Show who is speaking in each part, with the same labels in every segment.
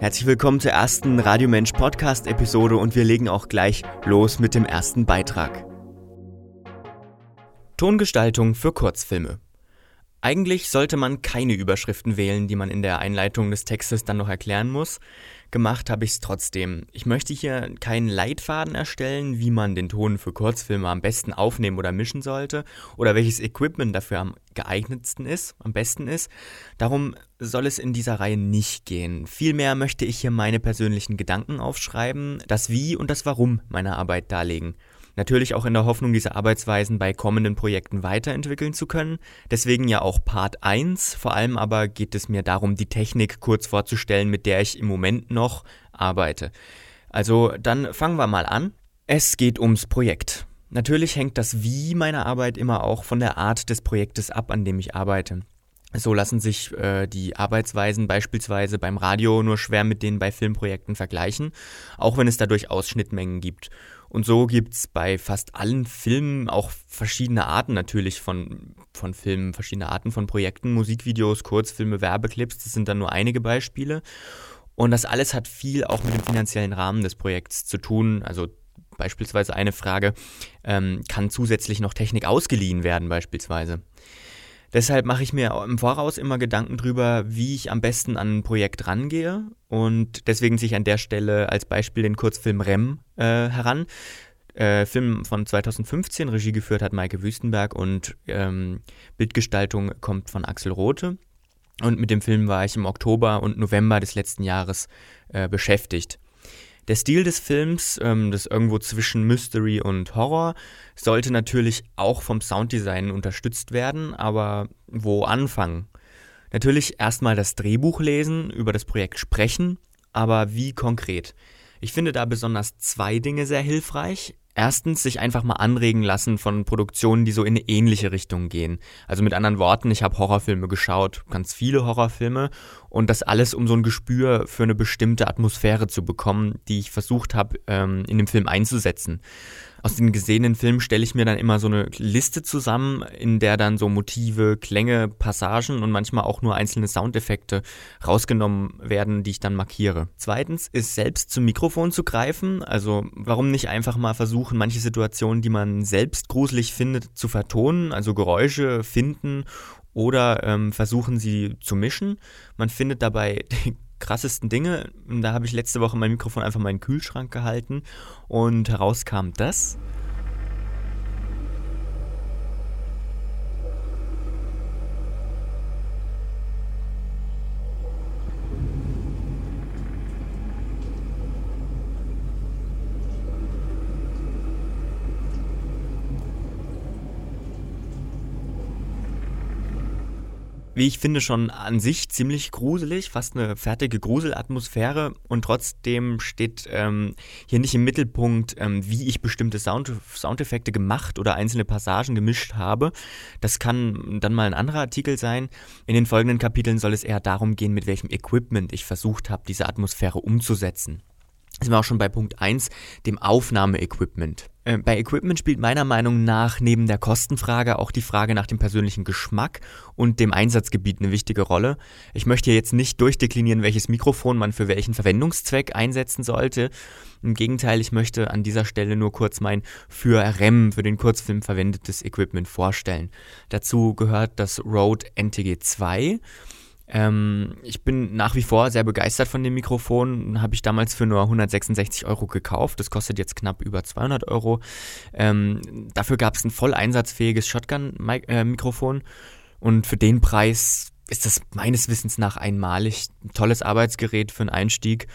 Speaker 1: Herzlich willkommen zur ersten Radiomensch Podcast Episode und wir legen auch gleich los mit dem ersten Beitrag. Tongestaltung für Kurzfilme. Eigentlich sollte man keine Überschriften wählen, die man in der Einleitung des Textes dann noch erklären muss. Gemacht habe ich es trotzdem. Ich möchte hier keinen Leitfaden erstellen, wie man den Ton für Kurzfilme am besten aufnehmen oder mischen sollte oder welches Equipment dafür am geeignetsten ist, am besten ist. Darum soll es in dieser Reihe nicht gehen. Vielmehr möchte ich hier meine persönlichen Gedanken aufschreiben, das Wie und das Warum meiner Arbeit darlegen. Natürlich auch in der Hoffnung, diese Arbeitsweisen bei kommenden Projekten weiterentwickeln zu können. Deswegen ja auch Part 1. Vor allem aber geht es mir darum, die Technik kurz vorzustellen, mit der ich im Moment noch arbeite. Also dann fangen wir mal an. Es geht ums Projekt. Natürlich hängt das Wie meiner Arbeit immer auch von der Art des Projektes ab, an dem ich arbeite. So lassen sich äh, die Arbeitsweisen beispielsweise beim Radio nur schwer mit denen bei Filmprojekten vergleichen, auch wenn es dadurch Ausschnittmengen gibt. Und so gibt es bei fast allen Filmen auch verschiedene Arten natürlich von, von Filmen, verschiedene Arten von Projekten, Musikvideos, Kurzfilme, Werbeclips, das sind dann nur einige Beispiele. Und das alles hat viel auch mit dem finanziellen Rahmen des Projekts zu tun. Also beispielsweise eine Frage, ähm, kann zusätzlich noch Technik ausgeliehen werden beispielsweise? Deshalb mache ich mir im Voraus immer Gedanken drüber, wie ich am besten an ein Projekt rangehe. Und deswegen ziehe ich an der Stelle als Beispiel den Kurzfilm Rem äh, heran. Äh, Film von 2015, Regie geführt hat Maike Wüstenberg und ähm, Bildgestaltung kommt von Axel Rote. Und mit dem Film war ich im Oktober und November des letzten Jahres äh, beschäftigt. Der Stil des Films, ähm, das irgendwo zwischen Mystery und Horror, sollte natürlich auch vom Sounddesign unterstützt werden, aber wo anfangen? Natürlich erstmal das Drehbuch lesen, über das Projekt sprechen, aber wie konkret? Ich finde da besonders zwei Dinge sehr hilfreich. Erstens sich einfach mal anregen lassen von Produktionen, die so in eine ähnliche Richtung gehen. Also mit anderen Worten, ich habe Horrorfilme geschaut, ganz viele Horrorfilme und das alles, um so ein Gespür für eine bestimmte Atmosphäre zu bekommen, die ich versucht habe, ähm, in dem Film einzusetzen aus den gesehenen Filmen stelle ich mir dann immer so eine Liste zusammen, in der dann so Motive, Klänge, Passagen und manchmal auch nur einzelne Soundeffekte rausgenommen werden, die ich dann markiere. Zweitens ist selbst zum Mikrofon zu greifen. Also warum nicht einfach mal versuchen, manche Situationen, die man selbst gruselig findet, zu vertonen, also Geräusche finden oder ähm, versuchen sie zu mischen. Man findet dabei krassesten Dinge. Da habe ich letzte Woche mein Mikrofon einfach mal in den Kühlschrank gehalten und heraus kam das. Wie ich finde, schon an sich ziemlich gruselig, fast eine fertige Gruselatmosphäre und trotzdem steht ähm, hier nicht im Mittelpunkt, ähm, wie ich bestimmte Sound Soundeffekte gemacht oder einzelne Passagen gemischt habe. Das kann dann mal ein anderer Artikel sein. In den folgenden Kapiteln soll es eher darum gehen, mit welchem Equipment ich versucht habe, diese Atmosphäre umzusetzen sind wir auch schon bei Punkt 1, dem Aufnahmeequipment. Äh, bei Equipment spielt meiner Meinung nach neben der Kostenfrage auch die Frage nach dem persönlichen Geschmack und dem Einsatzgebiet eine wichtige Rolle. Ich möchte hier jetzt nicht durchdeklinieren, welches Mikrofon man für welchen Verwendungszweck einsetzen sollte. Im Gegenteil, ich möchte an dieser Stelle nur kurz mein für REM, für den Kurzfilm verwendetes Equipment vorstellen. Dazu gehört das Rode NTG 2 ähm, ich bin nach wie vor sehr begeistert von dem Mikrofon. Habe ich damals für nur 166 Euro gekauft. Das kostet jetzt knapp über 200 Euro. Ähm, dafür gab es ein voll einsatzfähiges Shotgun-Mikrofon. Und für den Preis ist das meines Wissens nach einmalig. Ein tolles Arbeitsgerät für einen Einstieg.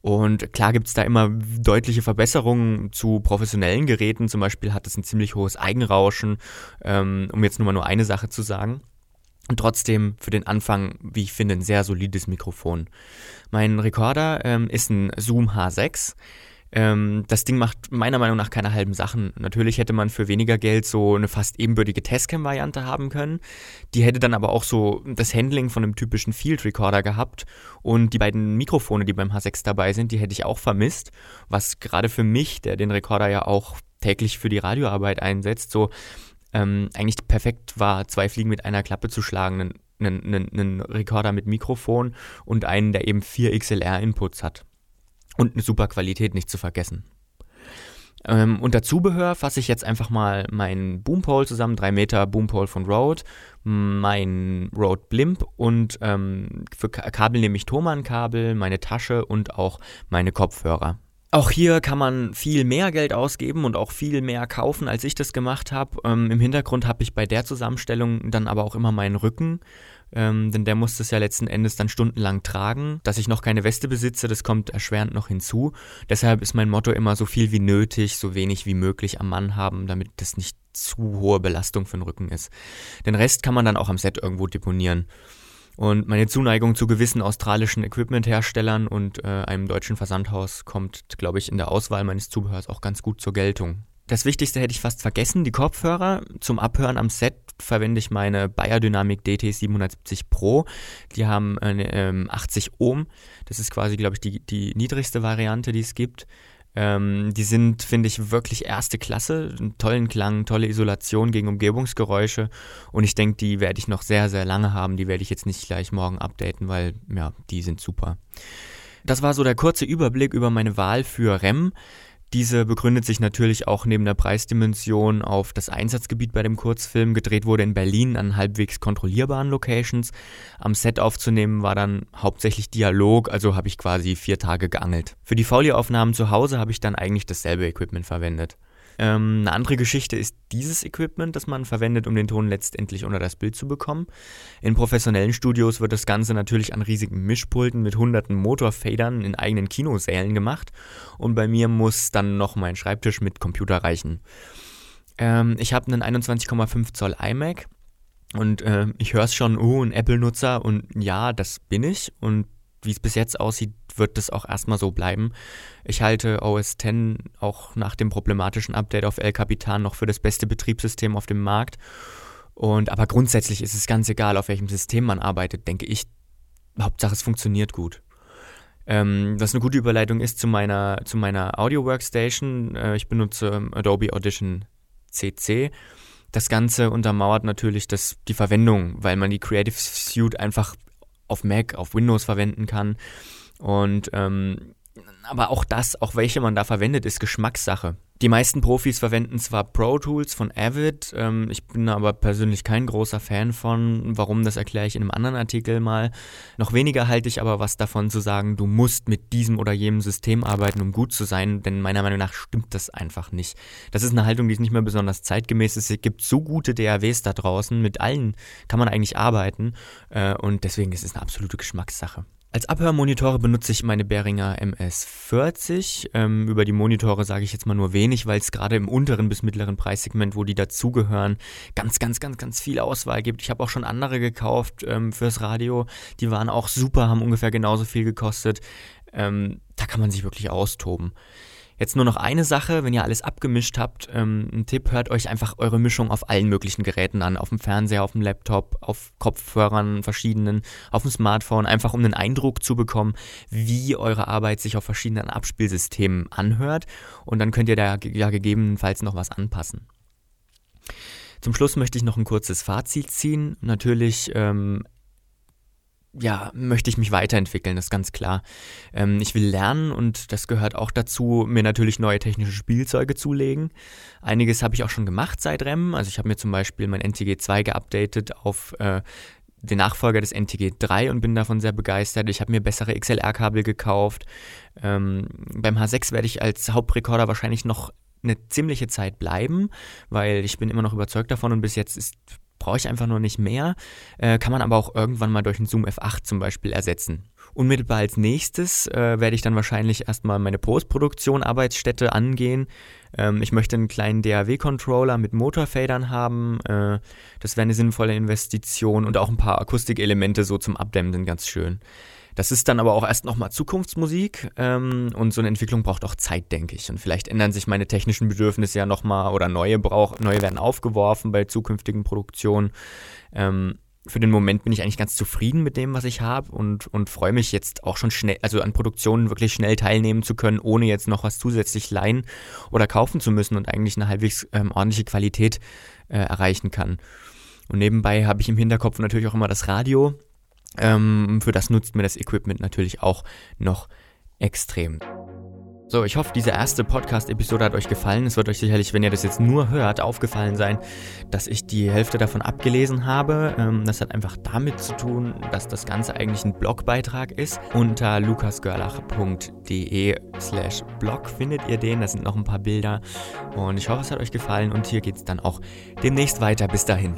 Speaker 1: Und klar gibt es da immer deutliche Verbesserungen zu professionellen Geräten. Zum Beispiel hat es ein ziemlich hohes Eigenrauschen, ähm, um jetzt nur mal nur eine Sache zu sagen. Und trotzdem für den Anfang, wie ich finde, ein sehr solides Mikrofon. Mein Rekorder ähm, ist ein Zoom H6. Ähm, das Ding macht meiner Meinung nach keine halben Sachen. Natürlich hätte man für weniger Geld so eine fast ebenbürtige Testcam-Variante haben können. Die hätte dann aber auch so das Handling von einem typischen Field Recorder gehabt. Und die beiden Mikrofone, die beim H6 dabei sind, die hätte ich auch vermisst. Was gerade für mich, der den Rekorder ja auch täglich für die Radioarbeit einsetzt, so ähm, eigentlich perfekt war, zwei Fliegen mit einer Klappe zu schlagen. Einen einen, einen, Rekorder mit Mikrofon und einen, der eben vier XLR-Inputs hat. Und eine super Qualität nicht zu vergessen. Ähm, unter Zubehör fasse ich jetzt einfach mal meinen Boompole zusammen, 3 Meter Boompole von Rode, mein Rode Blimp und ähm, für Kabel nehme ich Thomann-Kabel, meine Tasche und auch meine Kopfhörer. Auch hier kann man viel mehr Geld ausgeben und auch viel mehr kaufen, als ich das gemacht habe. Ähm, Im Hintergrund habe ich bei der Zusammenstellung dann aber auch immer meinen Rücken ähm, denn der muss das ja letzten Endes dann stundenlang tragen. Dass ich noch keine Weste besitze, das kommt erschwerend noch hinzu. Deshalb ist mein Motto immer so viel wie nötig, so wenig wie möglich am Mann haben, damit das nicht zu hohe Belastung für den Rücken ist. Den Rest kann man dann auch am Set irgendwo deponieren. Und meine Zuneigung zu gewissen australischen Equipment-Herstellern und äh, einem deutschen Versandhaus kommt, glaube ich, in der Auswahl meines Zubehörs auch ganz gut zur Geltung. Das Wichtigste hätte ich fast vergessen, die Kopfhörer. Zum Abhören am Set verwende ich meine Biodynamic DT 770 Pro. Die haben ähm, 80 Ohm. Das ist quasi, glaube ich, die, die niedrigste Variante, die es gibt. Ähm, die sind, finde ich, wirklich erste Klasse. Einen tollen Klang, tolle Isolation gegen Umgebungsgeräusche. Und ich denke, die werde ich noch sehr, sehr lange haben. Die werde ich jetzt nicht gleich morgen updaten, weil, ja, die sind super. Das war so der kurze Überblick über meine Wahl für REM. Diese begründet sich natürlich auch neben der Preisdimension auf das Einsatzgebiet bei dem Kurzfilm. Gedreht wurde in Berlin an halbwegs kontrollierbaren Locations. Am Set aufzunehmen war dann hauptsächlich Dialog, also habe ich quasi vier Tage geangelt. Für die Folieaufnahmen zu Hause habe ich dann eigentlich dasselbe Equipment verwendet. Ähm, eine andere Geschichte ist dieses Equipment, das man verwendet, um den Ton letztendlich unter das Bild zu bekommen. In professionellen Studios wird das Ganze natürlich an riesigen Mischpulten mit hunderten Motorfadern in eigenen Kinosälen gemacht und bei mir muss dann noch mein Schreibtisch mit Computer reichen. Ähm, ich habe einen 21,5 Zoll iMac und äh, ich höre es schon, oh, ein Apple-Nutzer und ja, das bin ich und wie es bis jetzt aussieht, wird das auch erstmal so bleiben. Ich halte OS X auch nach dem problematischen Update auf El Capitan noch für das beste Betriebssystem auf dem Markt. Und aber grundsätzlich ist es ganz egal, auf welchem System man arbeitet, denke ich. Hauptsache es funktioniert gut. Ähm, was eine gute Überleitung ist zu meiner, zu meiner Audio Workstation. Äh, ich benutze Adobe Audition CC. Das Ganze untermauert natürlich das, die Verwendung, weil man die Creative Suite einfach auf Mac, auf Windows verwenden kann. Und ähm, aber auch das, auch welche man da verwendet, ist Geschmackssache. Die meisten Profis verwenden zwar Pro Tools von Avid, ähm, ich bin aber persönlich kein großer Fan von. Warum, das erkläre ich in einem anderen Artikel mal. Noch weniger halte ich aber was davon zu sagen, du musst mit diesem oder jenem System arbeiten, um gut zu sein, denn meiner Meinung nach stimmt das einfach nicht. Das ist eine Haltung, die ist nicht mehr besonders zeitgemäß. Es gibt so gute DAWs da draußen, mit allen kann man eigentlich arbeiten äh, und deswegen ist es eine absolute Geschmackssache. Als Abhörmonitore benutze ich meine Behringer MS40. Ähm, über die Monitore sage ich jetzt mal nur wenig, weil es gerade im unteren bis mittleren Preissegment, wo die dazugehören, ganz, ganz, ganz, ganz viel Auswahl gibt. Ich habe auch schon andere gekauft ähm, fürs Radio. Die waren auch super, haben ungefähr genauso viel gekostet. Ähm, da kann man sich wirklich austoben. Jetzt nur noch eine Sache, wenn ihr alles abgemischt habt, ähm, ein Tipp, hört euch einfach eure Mischung auf allen möglichen Geräten an, auf dem Fernseher, auf dem Laptop, auf Kopfhörern verschiedenen, auf dem Smartphone, einfach um einen Eindruck zu bekommen, wie eure Arbeit sich auf verschiedenen Abspielsystemen anhört und dann könnt ihr da ja gegebenenfalls noch was anpassen. Zum Schluss möchte ich noch ein kurzes Fazit ziehen. Natürlich ähm, ja, möchte ich mich weiterentwickeln, das ist ganz klar. Ähm, ich will lernen und das gehört auch dazu, mir natürlich neue technische Spielzeuge zulegen. Einiges habe ich auch schon gemacht seit REM. Also ich habe mir zum Beispiel mein NTG 2 geupdatet auf äh, den Nachfolger des NTG 3 und bin davon sehr begeistert. Ich habe mir bessere XLR-Kabel gekauft. Ähm, beim H6 werde ich als Hauptrekorder wahrscheinlich noch eine ziemliche Zeit bleiben, weil ich bin immer noch überzeugt davon und bis jetzt ist brauche ich einfach nur nicht mehr, äh, kann man aber auch irgendwann mal durch einen Zoom F8 zum Beispiel ersetzen. Unmittelbar als nächstes äh, werde ich dann wahrscheinlich erstmal meine Postproduktion Arbeitsstätte angehen. Ähm, ich möchte einen kleinen DAW-Controller mit Motorfadern haben. Äh, das wäre eine sinnvolle Investition und auch ein paar Akustikelemente so zum Abdämmen sind ganz schön. Das ist dann aber auch erst nochmal Zukunftsmusik ähm, und so eine Entwicklung braucht auch Zeit, denke ich. Und vielleicht ändern sich meine technischen Bedürfnisse ja nochmal oder neue, brauch, neue werden aufgeworfen bei zukünftigen Produktionen. Ähm, für den Moment bin ich eigentlich ganz zufrieden mit dem, was ich habe und, und freue mich jetzt auch schon schnell, also an Produktionen wirklich schnell teilnehmen zu können, ohne jetzt noch was zusätzlich leihen oder kaufen zu müssen und eigentlich eine halbwegs ähm, ordentliche Qualität äh, erreichen kann. Und nebenbei habe ich im Hinterkopf natürlich auch immer das Radio. Ähm, für das nutzt mir das Equipment natürlich auch noch extrem. So, ich hoffe, diese erste Podcast-Episode hat euch gefallen. Es wird euch sicherlich, wenn ihr das jetzt nur hört, aufgefallen sein, dass ich die Hälfte davon abgelesen habe. Ähm, das hat einfach damit zu tun, dass das Ganze eigentlich ein Blogbeitrag ist. Unter lukasgörlach.de slash blog findet ihr den. Da sind noch ein paar Bilder. Und ich hoffe, es hat euch gefallen. Und hier geht es dann auch demnächst weiter. Bis dahin.